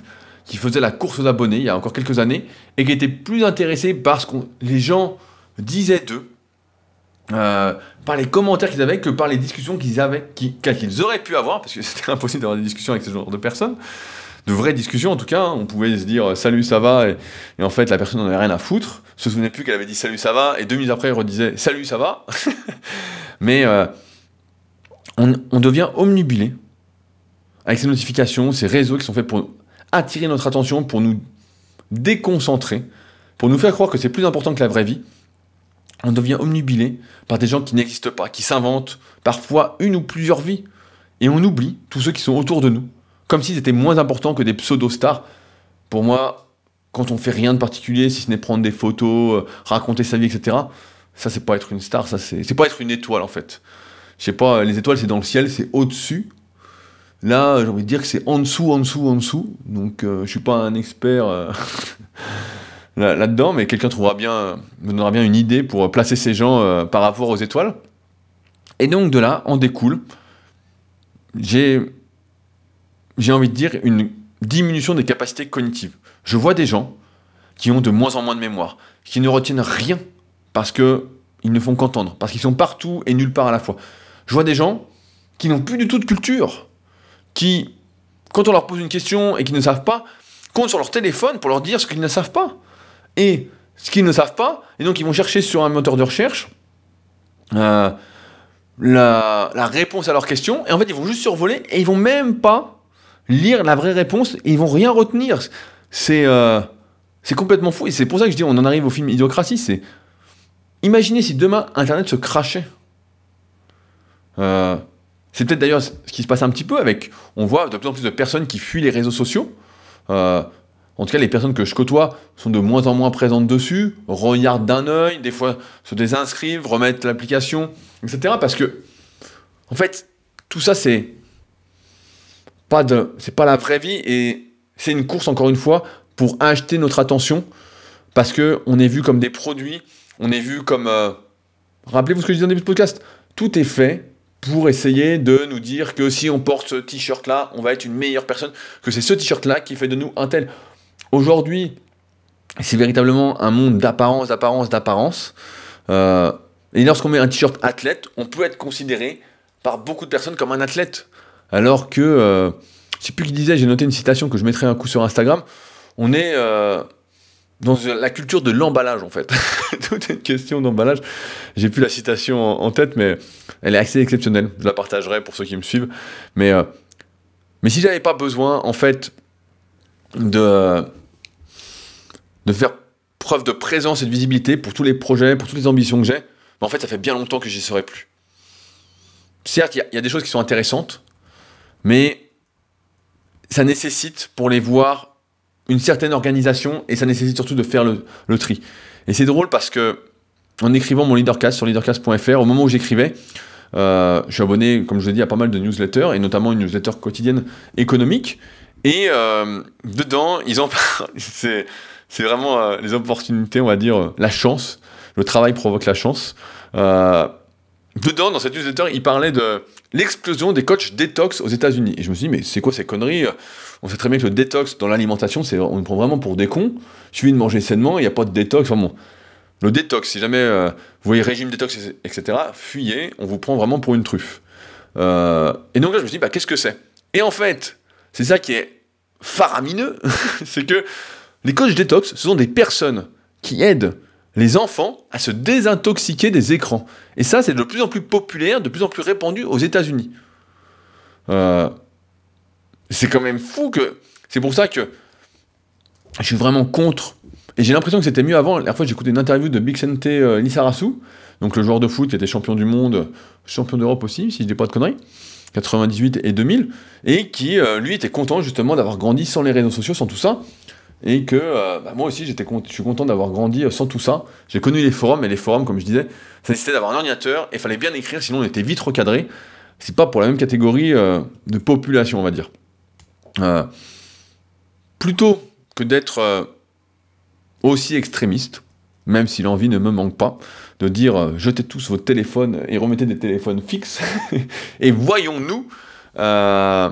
qui faisait la course aux abonnés il y a encore quelques années et qui était plus intéressé par ce que les gens disaient d'eux, euh, par les commentaires qu'ils avaient que par les discussions qu'ils avaient, qu'ils auraient pu avoir, parce que c'était impossible d'avoir des discussions avec ce genre de personnes, de vraies discussions en tout cas. Hein. On pouvait se dire salut, ça va, et, en fait la personne n'en avait rien à foutre, se souvenait plus qu'elle avait dit salut, ça va, et deux minutes après elle redisait salut, ça va. Mais euh, on, on devient omnibilé avec ces notifications, ces réseaux qui sont faits pour attirer notre attention, pour nous déconcentrer, pour nous faire croire que c'est plus important que la vraie vie, on devient omnubilé par des gens qui n'existent pas, qui s'inventent parfois une ou plusieurs vies. Et on oublie tous ceux qui sont autour de nous, comme s'ils étaient moins importants que des pseudo-stars. Pour moi, quand on fait rien de particulier, si ce n'est prendre des photos, euh, raconter sa vie, etc., ça c'est pas être une star, ça c'est pas être une étoile en fait. Je sais pas, les étoiles c'est dans le ciel, c'est au-dessus, Là, j'ai envie de dire que c'est en dessous, en dessous, en dessous. Donc, euh, je suis pas un expert euh, là-dedans, mais quelqu'un trouvera bien, me donnera bien une idée pour placer ces gens euh, par rapport aux étoiles. Et donc, de là, en découle, j'ai, j'ai envie de dire, une diminution des capacités cognitives. Je vois des gens qui ont de moins en moins de mémoire, qui ne retiennent rien parce qu'ils ne font qu'entendre, parce qu'ils sont partout et nulle part à la fois. Je vois des gens qui n'ont plus du tout de culture, qui, quand on leur pose une question et qu'ils ne savent pas, comptent sur leur téléphone pour leur dire ce qu'ils ne savent pas. Et ce qu'ils ne savent pas, et donc ils vont chercher sur un moteur de recherche euh, la, réponse à leur question, et en fait ils vont juste survoler, et ils vont même pas lire la vraie réponse, et ils vont rien retenir. C'est euh, c'est complètement fou, et c'est pour ça que je dis, on en arrive au film Idiocratie, c'est... Imaginez si demain Internet se crachait. Euh, c'est peut-être d'ailleurs ce qui se passe un petit peu avec. On voit de plus en plus de personnes qui fuient les réseaux sociaux. Euh, en tout cas, les personnes que je côtoie sont de moins en moins présentes dessus, regardent d'un œil, des fois se désinscrivent, remettent l'application, etc. Parce que, en fait, tout ça, c'est pas de, c'est pas la vraie vie et c'est une course encore une fois pour acheter notre attention parce que on est vu comme des produits, on est vu comme. Euh, rappelez-vous ce que je disais au début de podcast. Tout est fait pour essayer de nous dire que si on porte ce t-shirt-là, on va être une meilleure personne, que c'est ce t-shirt-là qui fait de nous un tel. Aujourd'hui, c'est véritablement un monde d'apparence, d'apparence, d'apparence. Euh, et lorsqu'on met un t-shirt athlète, on peut être considéré par beaucoup de personnes comme un athlète. Alors que, euh, je sais plus qui disait, j'ai noté une citation que je mettrai un coup sur Instagram, on est... Euh, dans la culture de l'emballage en fait. Tout est une question d'emballage. J'ai plus la citation en, tête, mais elle est assez exceptionnelle. Je la partagerai pour ceux qui me suivent. Mais, euh, mais si j'avais pas besoin en fait de, de faire preuve de présence et de visibilité pour tous les projets, pour toutes les ambitions que j'ai, ben, en fait ça fait bien longtemps que j'y serais plus. Certes, il y, a des choses qui sont intéressantes, mais ça nécessite pour les voir une certaine organisation et ça nécessite surtout de faire le, tri. Et c'est drôle parce que en écrivant mon leadercast sur leadercast.fr, au moment où j'écrivais, euh, je suis abonné, comme je vous ai dit, à pas mal de newsletters et notamment une newsletter quotidienne économique. Et euh, dedans, ils en c'est, c'est vraiment euh, les opportunités, on va dire, la chance. Le travail provoque la chance. dedans, dans cette newsletter, ils parlaient de l'explosion des coachs détox aux États-Unis. Et je me suis dit, mais c'est quoi ces conneries? On sait très bien que le détox dans l'alimentation, c'est on nous prend vraiment pour des cons. Il de manger sainement, il n'y a pas de détox. Enfin bon, le détox, si jamais euh, vous voyez régime détox, etc., fuyez, on vous prend vraiment pour une truffe. Euh, et donc là, je me dit, bah, qu'est-ce que c'est? Et en fait, c'est ça qui est faramineux, c'est que les coachs détox, ce sont des personnes qui aident les enfants à se désintoxiquer des écrans. Et ça, c'est de plus en plus populaire, de plus en plus répandu aux États-Unis. Euh, c'est quand même fou que. C'est pour ça que je suis vraiment contre. Et j'ai l'impression que c'était mieux avant. La dernière fois, écouté une interview de Big Sente euh, Lissarasu, donc le joueur de foot qui était champion du monde, champion d'Europe aussi, si je dis pas de conneries, 98 et 2000, et qui, euh, lui, était content justement d'avoir grandi sans les réseaux sociaux, sans tout ça et que euh, bah, moi aussi j'étais je suis content d'avoir grandi euh, sans tout ça. J'ai connu les forums, et les forums, comme je disais, ça nécessitait d'avoir un ordinateur, et il fallait bien écrire, sinon on était vite recadré. C'est pas pour la même catégorie de population, on va dire. Plutôt que d'être aussi extrémiste, même si l'envie ne me manque pas, de dire jetez tous vos téléphones et remettez des téléphones fixes, et voyons-nous, je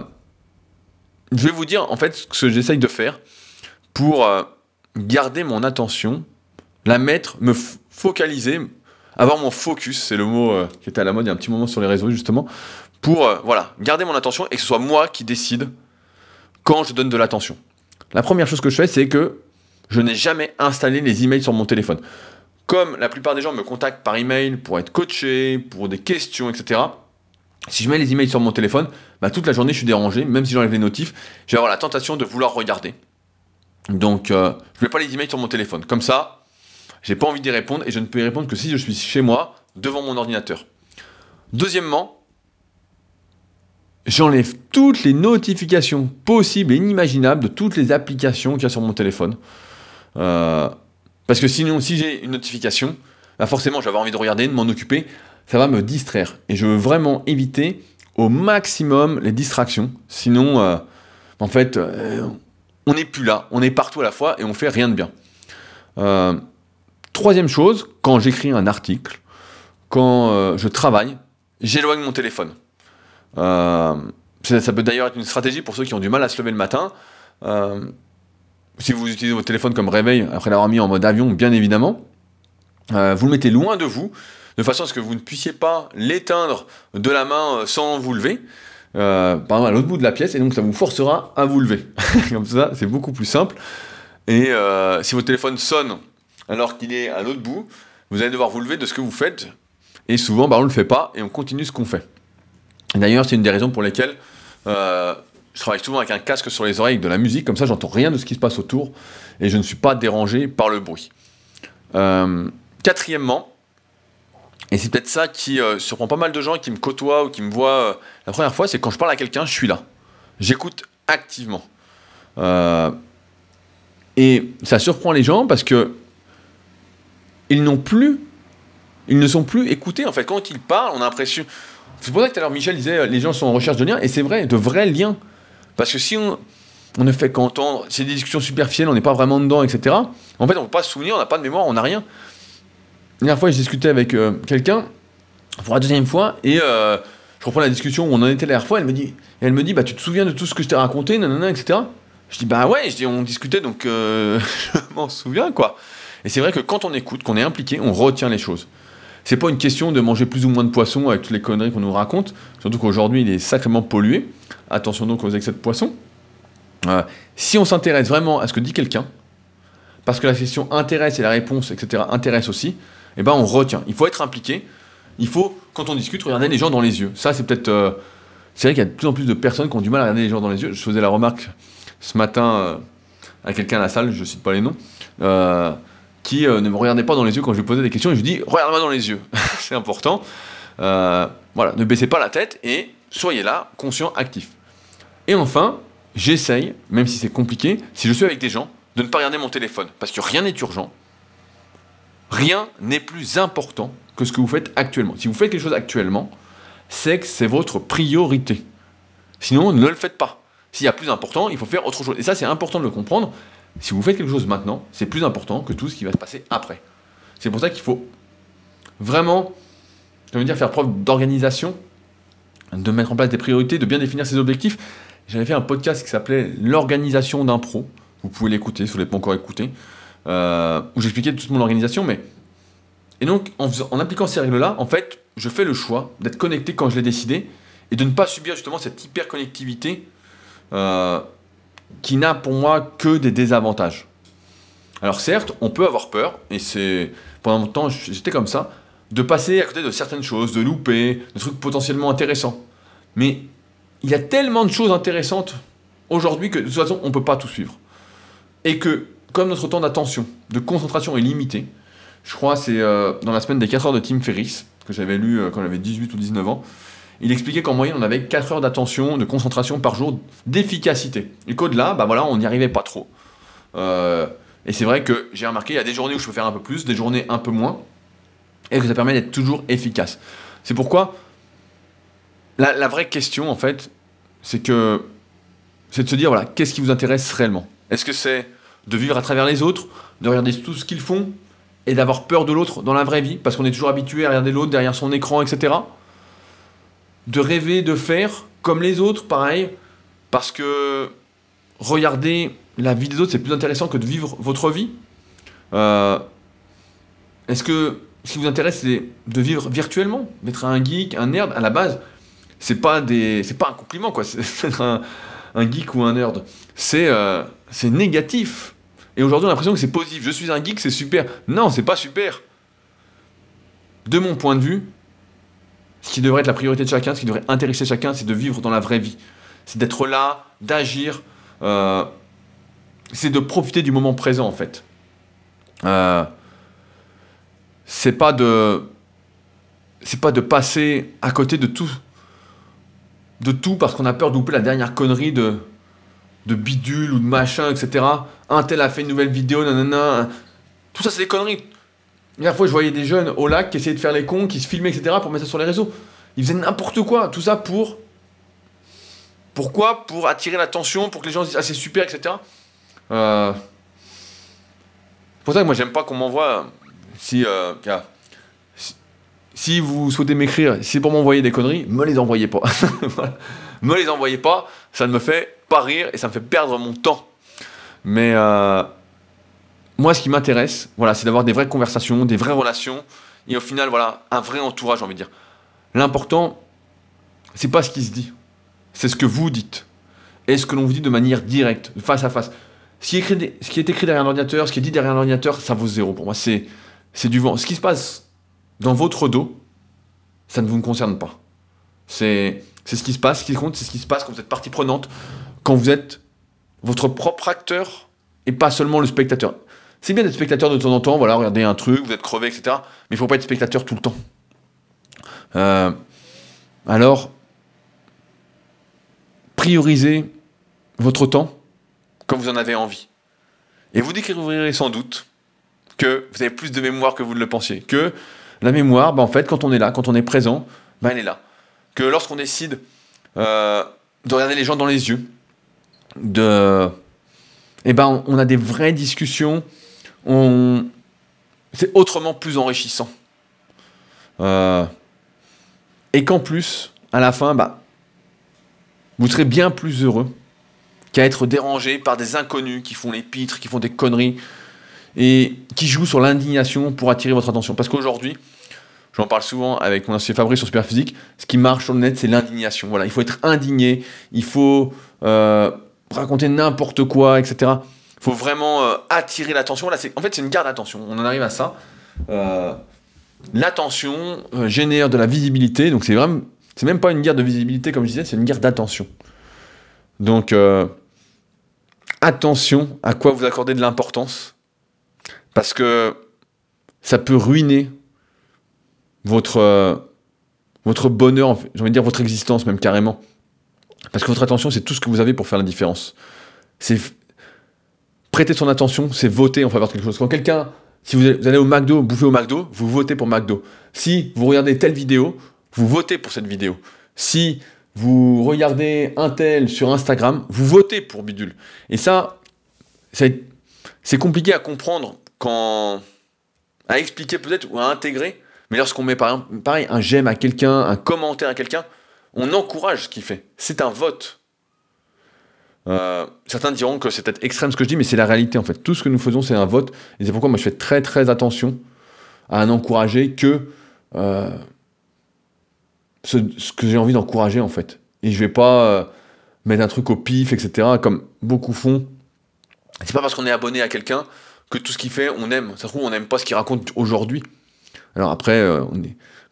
vais vous dire en fait ce que j'essaye de faire pour euh, garder mon attention, la mettre, me focaliser, avoir mon focus, c'est le mot euh, qui était à la mode il y a un petit moment sur les réseaux justement, pour euh, voilà, garder mon attention et que ce soit moi qui décide quand je donne de l'attention. La première chose que je fais, c'est que je n'ai jamais installé les emails sur mon téléphone. Comme la plupart des gens me contactent par email pour être coaché, pour des questions, etc. Si je mets les emails sur mon téléphone, bah, toute la journée je suis dérangé, même si j'enlève les notifs, je vais avoir la tentation de vouloir regarder. Donc, euh, je ne mets pas les emails sur mon téléphone. Comme ça, j'ai pas envie d'y répondre et je ne peux y répondre que si je suis chez moi, devant mon ordinateur. Deuxièmement, j'enlève toutes les notifications possibles et inimaginables de toutes les applications qu'il y a sur mon téléphone. Euh, parce que sinon, si j'ai une notification, bah forcément, j'avais envie de regarder, de m'en occuper, ça va me distraire. Et je veux vraiment éviter au maximum les distractions. Sinon, euh, en fait, on n'est plus là, on est partout à la fois et on fait rien de bien. Euh, troisième chose, quand j'écris un article, quand euh, je travaille, j'éloigne mon téléphone. Euh, ça, peut d'ailleurs être une stratégie pour ceux qui ont du mal à se lever le matin. si vous utilisez votre téléphone comme réveil, après l'avoir mis en mode avion, bien évidemment, euh, vous le mettez loin de vous, de façon à ce que vous ne puissiez pas l'éteindre de la main sans vous lever, par exemple à l'autre bout de la pièce, et donc ça vous forcera à vous lever. Comme ça, c'est beaucoup plus simple. Et si votre téléphone sonne alors qu'il est à l'autre bout, vous allez devoir vous lever de ce que vous faites. Et souvent, bah, on ne le fait pas et on continue ce qu'on fait. D'ailleurs, c'est une des raisons pour lesquelles euh, je travaille souvent avec un casque sur les oreilles, avec de la musique, comme ça j'entends rien de ce qui se passe autour et je ne suis pas dérangé par le bruit. Euh, quatrièmement, et c'est peut-être ça qui euh, surprend pas mal de gens qui me côtoient ou qui me voient la première fois, c'est quand je parle à quelqu'un, je suis là. J'écoute activement. et ça surprend les gens parce que ils n'ont plus, ils ne sont plus écoutés. En fait, quand ils parlent, on a l'impression. C'est pour ça que tout à l'heure Michel disait euh, les gens sont en recherche de liens, et c'est vrai, de vrais liens. Parce que si on, ne fait qu'entendre, c'est des discussions superficielles, on n'est pas vraiment dedans, etc. En fait, on ne peut pas se souvenir, on n'a pas de mémoire, on n'a rien. La dernière fois, j'ai discuté avec euh, quelqu'un, pour la deuxième fois, et euh, je reprends la discussion où on en était la dernière fois, elle me dit, elle me dit bah, Tu te souviens de tout ce que je t'ai raconté, nanana, etc. Je dis Bah ouais, je dis, on discutait, donc je m'en souviens, quoi. Et c'est vrai que quand on écoute, qu'on est impliqué, on retient les choses. C'est pas une question de manger plus ou moins de poisson avec toutes les conneries qu'on nous raconte, surtout qu'aujourd'hui il est sacrément pollué. Attention donc aux excès de poisson. Euh, si on s'intéresse vraiment à ce que dit quelqu'un, parce que la question intéresse et la réponse, etc., intéresse aussi, eh ben on retient. Il faut être impliqué. Il faut, quand on discute, regarder les gens dans les yeux. Ça, c'est peut-être. Euh, c'est vrai qu'il y a de plus en plus de personnes qui ont du mal à regarder les gens dans les yeux. Je faisais la remarque ce matin euh, à quelqu'un à la salle, je cite pas les noms euh, ne me regardait pas dans les yeux quand je lui posais des questions. Et je lui dis regarde-moi dans les yeux. c'est important. Euh, voilà, ne baissez pas la tête et soyez là, conscient, actif. Et enfin, j'essaye, même si c'est compliqué, si je suis avec des gens, de ne pas regarder mon téléphone. Parce que rien n'est urgent. Rien n'est plus important que ce que vous faites actuellement. Si vous faites quelque chose actuellement, c'est que c'est votre priorité. Sinon, ne le faites pas. S'il y a plus important, il faut faire autre chose. Et ça, c'est important de le comprendre. Si vous faites quelque chose maintenant, c'est plus important que tout ce qui va se passer après. C'est pour ça qu'il faut vraiment, faire preuve d'organisation, de mettre en place des priorités, de bien définir ses objectifs. J'avais fait un podcast qui s'appelait L'organisation d'un pro. Vous pouvez l'écouter si vous ne l'avez pas encore écouté. Euh, où j'expliquais toute mon organisation. Mais... Et donc, en, en appliquant ces règles-là, en fait, je fais le choix d'être connecté quand je l'ai décidé et de ne pas subir justement cette hyper-connectivité euh, qui n'a pour moi que des désavantages. Alors certes, on peut avoir peur, et c'est pendant longtemps j'étais comme ça, de passer à côté de certaines choses, de louper, de trucs potentiellement intéressants. Mais il y a tellement de choses intéressantes aujourd'hui que de toute façon on ne peut pas tout suivre. Et que comme notre temps d'attention, de concentration est limité, je crois c'est euh, dans la semaine des 4 heures de Tim Ferriss, que j'avais lu euh, quand j'avais 18 ou 19 ans, il expliquait qu'en moyenne, on avait 4 heures d'attention, de concentration par jour, d'efficacité. Et qu'au-delà, bah voilà, on n'y arrivait pas trop. Euh, et c'est vrai que j'ai remarqué, il y a des journées où je peux faire un peu plus, des journées un peu moins, et que ça permet d'être toujours efficace. C'est pourquoi la, vraie question, en fait, c'est que c'est de se dire, voilà, qu'est-ce qui vous intéresse réellement? Est-ce que c'est de vivre à travers les autres, de regarder tout ce qu'ils font, et d'avoir peur de l'autre dans la vraie vie, parce qu'on est toujours habitué à regarder l'autre derrière son écran, etc de rêver de faire comme les autres, pareil, parce que regarder la vie des autres, c'est plus intéressant que de vivre votre vie. Euh, est-ce que ce qui vous intéresse, c'est de vivre virtuellement, d'être un geek, un nerd À la base, c'est pas des, c'est pas un compliment quoi. Un, un, geek ou un nerd. C'est, euh, c'est négatif. Et aujourd'hui, on a l'impression que c'est positif. Je suis un geek, c'est super. Non, c'est pas super. De mon point de vue, ce qui devrait être la priorité de chacun, ce qui devrait intéresser chacun, c'est de vivre dans la vraie vie. C'est d'être là, d'agir. Euh, c'est de profiter du moment présent, en fait. Euh, c'est pas de. De passer à côté de tout. De tout parce qu'on a peur d'oublier la dernière connerie de, de bidule ou de machin, etc. Un tel a fait une nouvelle vidéo, nanana. Tout ça, c'est des conneries. Dernière fois, je voyais des jeunes au lac qui essayaient de faire les cons, qui se filmaient, etc. pour mettre ça sur les réseaux. Ils faisaient n'importe quoi. Tout ça pour. Pourquoi? Pour attirer l'attention, pour que les gens disent Ah, c'est super, etc. Euh... C'est pour ça que moi, j'aime pas qu'on m'envoie. Si, euh, si, vous souhaitez m'écrire, si c'est pour m'envoyer des conneries, me les envoyez pas. me les envoyez pas, ça ne me fait pas rire et ça me fait perdre mon temps. Mais. Euh, moi, ce qui m'intéresse, voilà, c'est d'avoir des vraies conversations, des vraies relations, et au final, voilà, un vrai entourage, j'ai envie de dire. L'important, c'est pas ce qui se dit, c'est ce que vous dites, et ce que l'on vous dit de manière directe, face à face. Ce qui, est écrit, derrière l'ordinateur, ce qui est dit derrière l'ordinateur, ça vaut zéro pour moi. C'est, c'est du vent. Ce qui se passe dans votre dos, ça ne vous concerne pas. C'est, c'est ce qui se passe, ce qui compte, c'est ce qui se passe quand vous êtes partie prenante, quand vous êtes votre propre acteur et pas seulement le spectateur. C'est bien d'être spectateur de temps en temps, voilà, regardez un truc, vous êtes crevé, etc. Mais il ne faut pas être spectateur tout le temps. Euh, alors, priorisez votre temps quand vous en avez envie. Et vous découvrirez sans doute que vous avez plus de mémoire que vous ne le pensiez. Que la mémoire, bah, en fait, quand on est là, quand on est présent, bah, elle est là. Que lorsqu'on décide euh, de regarder les gens dans les yeux, de, eh ben, on, a des vraies discussions, on, c'est autrement plus enrichissant. Euh, et qu'en plus, à la fin, bah, vous serez bien plus heureux qu'à être dérangé par des inconnus qui font les pitres, qui font des conneries et qui jouent sur l'indignation pour attirer votre attention. Parce qu'aujourd'hui, j'en parle souvent avec mon associé Fabrice sur Superphysique, ce qui marche sur le net, c'est l'indignation. Voilà, il faut être indigné, il faut euh, raconter n'importe quoi, etc. Faut vraiment euh, attirer l'attention. Là, en fait, c'est une garde d'attention. On en arrive à ça. Euh, l'attention génère de la visibilité, donc c'est vraiment, c'est même pas une guerre de visibilité comme je disais, c'est une guerre d'attention. Donc, attention à quoi vous accordez de l'importance, parce que ça peut ruiner votre, euh, votre bonheur, j'ai envie de dire votre existence même carrément. Parce que votre attention, c'est tout ce que vous avez pour faire la différence. C'est prêter son attention, c'est voter en faveur de quelque chose. Quand quelqu'un, si vous allez au McDo, bouffer au McDo, vous votez pour McDo. Si vous regardez telle vidéo, vous votez pour cette vidéo. Si vous regardez un tel sur Instagram, vous votez pour Bidule. Et ça, c'est compliqué à comprendre à expliquer peut-être ou à intégrer. Mais lorsqu'on met par exemple, pareil, un j'aime à quelqu'un, un commentaire à quelqu'un, on encourage ce qu'il fait. C'est un vote. Euh, certains diront que c'est peut-être extrême ce que je dis, mais c'est la réalité en fait. Tout ce que nous faisons, c'est un vote. Et c'est pourquoi moi je fais très très attention à n'encourager que euh, ce, que j'ai envie d'encourager en fait. Et je vais pas euh, mettre un truc au pif, etc. comme beaucoup font. C'est pas parce qu'on est abonné à quelqu'un que tout ce qu'il fait, on aime. Ça se trouve, on n'aime pas ce qu'il raconte aujourd'hui. Alors après,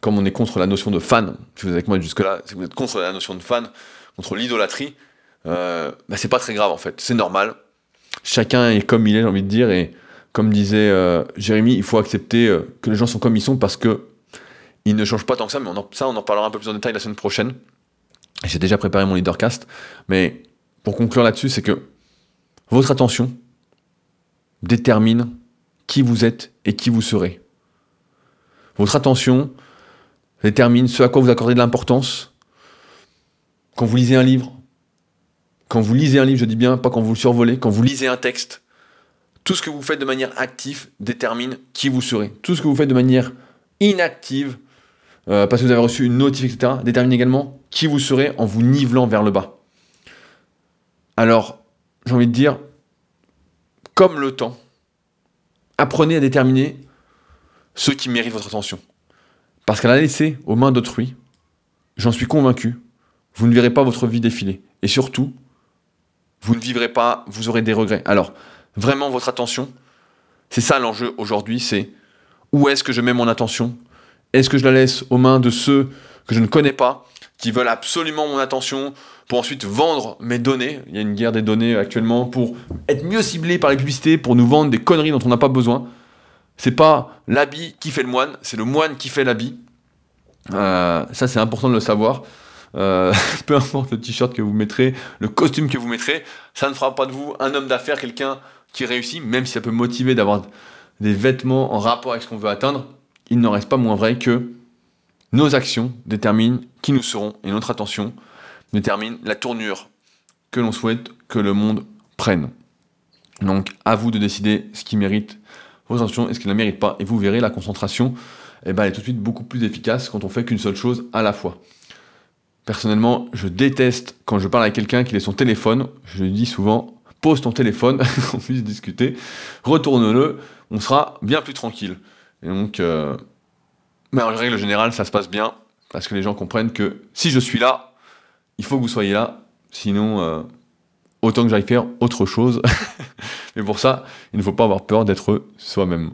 comme on est contre la notion de fan, si vous êtes avec moi jusque-là, si vous êtes contre la notion de fan, contre l'idolâtrie, euh, bah c'est pas très grave en fait. C'est normal. Chacun est comme il est, j'ai envie de dire. Et comme disait Jérémy, il faut accepter que les gens sont comme ils sont parce que ils ne changent pas tant que ça, mais ça, on en parlera un peu plus en détail la semaine prochaine. J'ai déjà préparé mon leadercast, mais pour conclure là-dessus, c'est que votre attention détermine qui vous êtes et qui vous serez. Votre attention détermine ce à quoi vous accordez de l'importance. Quand vous lisez un livre, quand vous lisez un livre, je dis bien, pas quand vous le survolez, quand vous lisez un texte, tout ce que vous faites de manière active détermine qui vous serez. Tout ce que vous faites de manière inactive euh, parce que vous avez reçu une notif, etc., détermine également qui vous serez en vous nivelant vers le bas. Alors, j'ai envie de dire, comme le temps, apprenez à déterminer ceux qui méritent votre attention. Parce qu'à la laisser aux mains d'autrui, j'en suis convaincu, vous ne verrez pas votre vie défiler. Et surtout, vous ne vivrez pas, vous aurez des regrets. Alors, vraiment, votre attention, c'est ça l'enjeu aujourd'hui, c'est où est-ce que je mets mon attention? Est-ce que je la laisse aux mains de ceux que je ne connais pas, qui veulent absolument mon attention, pour ensuite vendre mes données? Il y a une guerre des données actuellement pour être mieux ciblé par les publicités, pour nous vendre des conneries dont on n'a pas besoin. C'est pas l'habit qui fait le moine, c'est le moine qui fait l'habit. Euh, ça, c'est important de le savoir. Euh, peu importe le t-shirt que vous mettrez, le costume que vous mettrez, ça ne fera pas de vous un homme d'affaires, quelqu'un qui réussit, même si ça peut motiver d'avoir des vêtements en rapport avec ce qu'on veut atteindre il n'en reste pas moins vrai que nos actions déterminent qui nous serons et notre attention détermine la tournure que l'on souhaite que le monde prenne. Donc à vous de décider ce qui mérite vos attentions et ce qui ne mérite pas. Et vous verrez, la concentration eh ben, est tout de suite beaucoup plus efficace quand on fait qu'une seule chose à la fois. Personnellement, je déteste quand je parle avec quelqu'un qui est son téléphone, je lui dis souvent, pose ton téléphone, qu'on puisse discuter, retourne-le, on sera bien plus tranquille. Euh, mais en règle générale, ça se passe bien, parce que les gens comprennent que si je suis là, il faut que vous soyez là, sinon, euh, autant que j'aille faire autre chose. mais pour ça, il ne faut pas avoir peur d'être soi-même.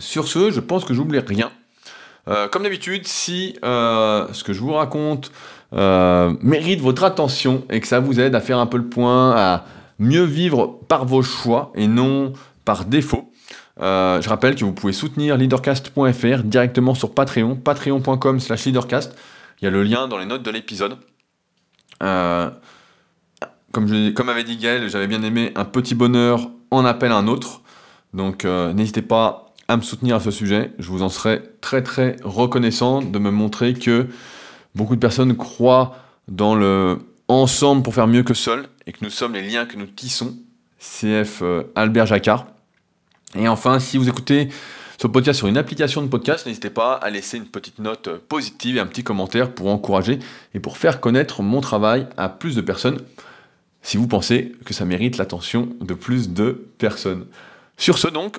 Sur ce, je pense que j'oublie rien. Euh, comme d'habitude, si ce que je vous raconte mérite votre attention et que ça vous aide à faire un peu le point, à mieux vivre par vos choix et non par défaut, euh, je rappelle que vous pouvez soutenir leadercast.fr directement sur Patreon, patreon.com slash leadercast. Il y a le lien dans les notes de l'épisode. Euh, comme, je, comme avait dit Gaël, j'avais bien aimé un petit bonheur en appel à un autre. Donc euh, n'hésitez pas à me soutenir à ce sujet. Je vous en serai très très reconnaissant de me montrer que beaucoup de personnes croient dans le ensemble pour faire mieux que seul et que nous sommes les liens que nous tissons. CF Albert Jacquard. Et enfin, si vous écoutez ce podcast sur une application de podcast, n'hésitez pas à laisser une petite note positive et un petit commentaire pour encourager et pour faire connaître mon travail à plus de personnes, si vous pensez que ça mérite l'attention de plus de personnes. Sur ce donc,